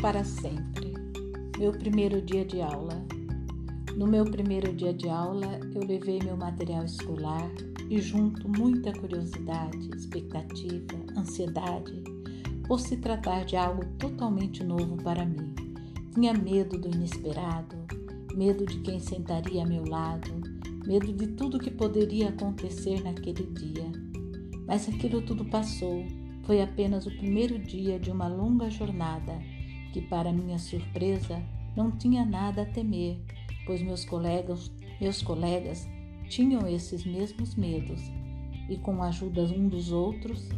para sempre. Meu primeiro dia de aula. No meu primeiro dia de aula, eu levei meu material escolar e, junto muita curiosidade, expectativa, ansiedade, por se tratar de algo totalmente novo para mim. Tinha medo do inesperado, medo de quem sentaria a meu lado, medo de tudo que poderia acontecer naquele dia. Mas aquilo tudo passou. Foi apenas o primeiro dia de uma longa jornada que, para minha surpresa, não tinha nada a temer, pois meus colegas, meus colegas tinham esses mesmos medos e com a ajuda um dos outros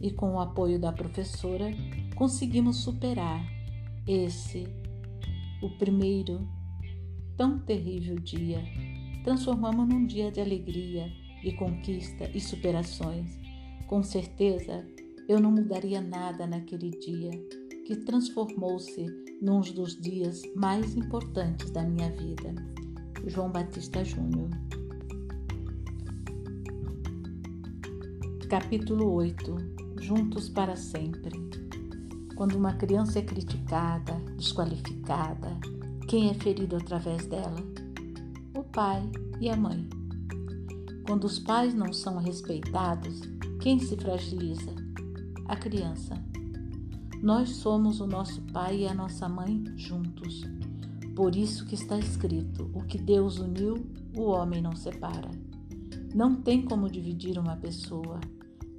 e com o apoio da professora conseguimos superar esse o primeiro tão terrível dia. Transformamos num dia de alegria e conquista e superações. Com certeza, eu não mudaria nada naquele dia que transformou-se num dos dias mais importantes da minha vida. João Batista Júnior. Capítulo 8 Juntos para sempre. Quando uma criança é criticada, desqualificada, quem é ferido através dela? O pai e a mãe. Quando os pais não são respeitados, quem se fragiliza? A criança. Nós somos o nosso pai e a nossa mãe juntos. Por isso que está escrito: o que Deus uniu, o homem não separa. Não tem como dividir uma pessoa.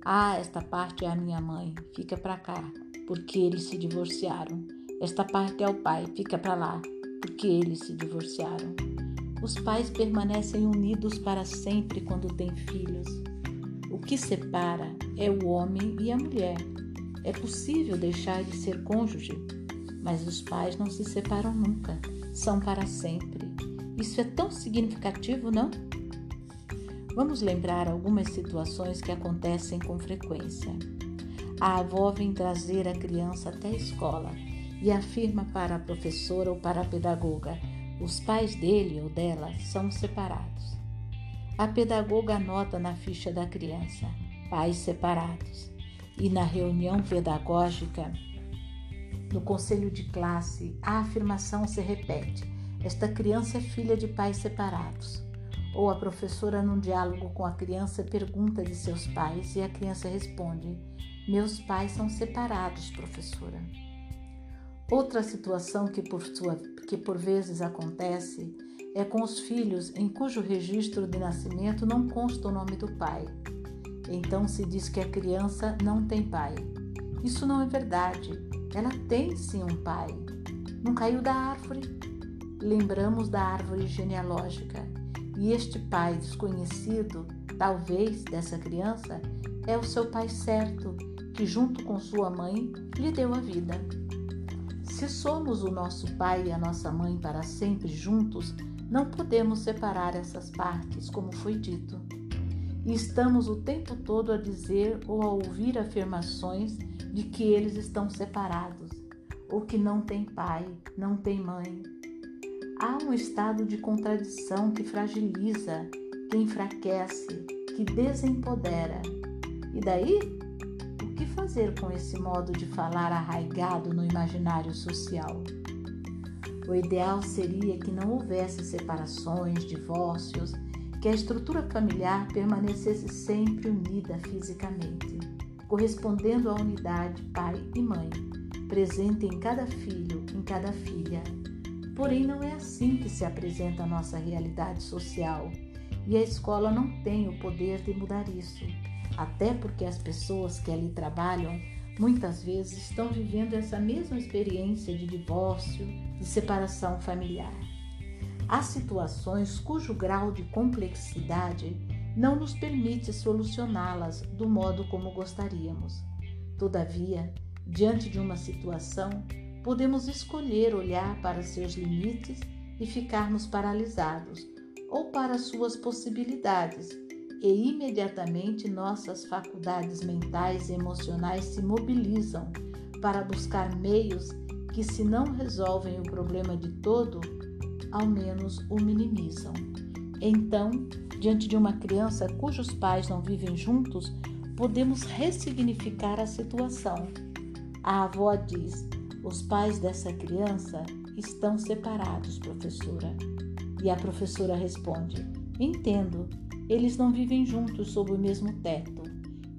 Ah, esta parte é a minha mãe, fica para cá, porque eles se divorciaram. Esta parte é o pai, fica para lá, porque eles se divorciaram. Os pais permanecem unidos para sempre quando têm filhos. O que separa é o homem e a mulher. É possível deixar de ser cônjuge, mas os pais não se separam nunca, são para sempre. Isso é tão significativo, não? Vamos lembrar algumas situações que acontecem com frequência. A avó vem trazer a criança até a escola e afirma para a professora ou para a pedagoga: os pais dele ou dela são separados. A pedagoga anota na ficha da criança: pais separados. E na reunião pedagógica, no conselho de classe, a afirmação se repete: esta criança é filha de pais separados. Ou a professora, num diálogo com a criança, pergunta de seus pais e a criança responde: Meus pais são separados, professora. Outra situação que por, sua, que por vezes acontece é com os filhos em cujo registro de nascimento não consta o nome do pai. Então se diz que a criança não tem pai. Isso não é verdade. Ela tem sim um pai. Não caiu da árvore. Lembramos da árvore genealógica. E este pai desconhecido, talvez dessa criança, é o seu pai certo, que junto com sua mãe lhe deu a vida. Se somos o nosso pai e a nossa mãe para sempre juntos, não podemos separar essas partes, como foi dito. E estamos o tempo todo a dizer ou a ouvir afirmações de que eles estão separados, ou que não têm pai, não têm mãe. Há um estado de contradição que fragiliza, que enfraquece, que desempodera. E daí que fazer com esse modo de falar arraigado no imaginário social? O ideal seria que não houvesse separações, divórcios, que a estrutura familiar permanecesse sempre unida fisicamente, correspondendo à unidade pai e mãe, presente em cada filho, em cada filha. Porém, não é assim que se apresenta a nossa realidade social, e a escola não tem o poder de mudar isso até porque as pessoas que ali trabalham muitas vezes estão vivendo essa mesma experiência de divórcio, de separação familiar. Há situações cujo grau de complexidade não nos permite solucioná-las do modo como gostaríamos. Todavia, diante de uma situação, podemos escolher olhar para seus limites e ficarmos paralisados, ou para suas possibilidades e imediatamente nossas faculdades mentais e emocionais se mobilizam para buscar meios que, se não resolvem o problema de todo, ao menos o minimizam. Então, diante de uma criança cujos pais não vivem juntos, podemos ressignificar a situação. A avó diz: Os pais dessa criança estão separados, professora. E a professora responde: Entendo, eles não vivem juntos sob o mesmo teto.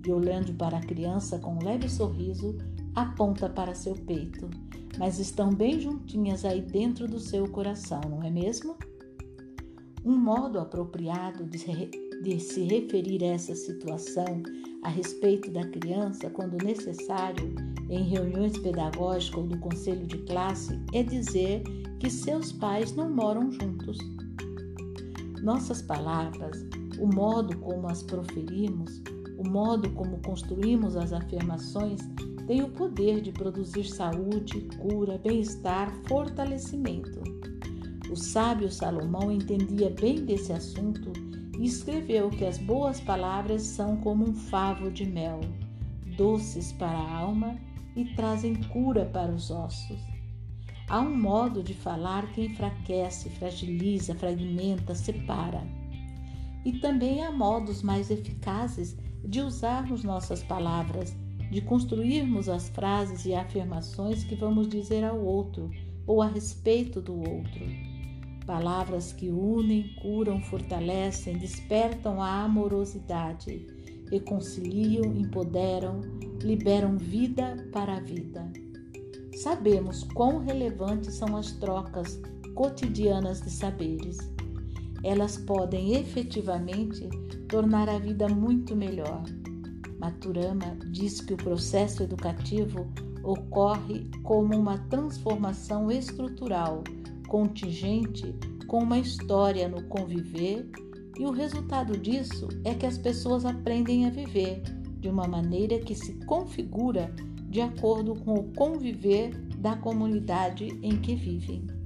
E olhando para a criança com um leve sorriso, aponta para seu peito. Mas estão bem juntinhas aí dentro do seu coração, não é mesmo? Um modo apropriado de se, de se referir a essa situação a respeito da criança, quando necessário, em reuniões pedagógicas ou do conselho de classe, é dizer que seus pais não moram juntos. Nossas palavras, o modo como as proferimos, o modo como construímos as afirmações tem o poder de produzir saúde, cura, bem-estar, fortalecimento. O sábio Salomão entendia bem desse assunto e escreveu que as boas palavras são como um favo de mel, doces para a alma e trazem cura para os ossos. Há um modo de falar que enfraquece, fragiliza, fragmenta, separa. E também há modos mais eficazes de usarmos nossas palavras, de construirmos as frases e afirmações que vamos dizer ao outro ou a respeito do outro. Palavras que unem, curam, fortalecem, despertam a amorosidade, reconciliam, empoderam, liberam vida para a vida. Sabemos quão relevantes são as trocas cotidianas de saberes. Elas podem efetivamente tornar a vida muito melhor. Maturama diz que o processo educativo ocorre como uma transformação estrutural contingente com uma história no conviver, e o resultado disso é que as pessoas aprendem a viver de uma maneira que se configura de acordo com o conviver da comunidade em que vivem.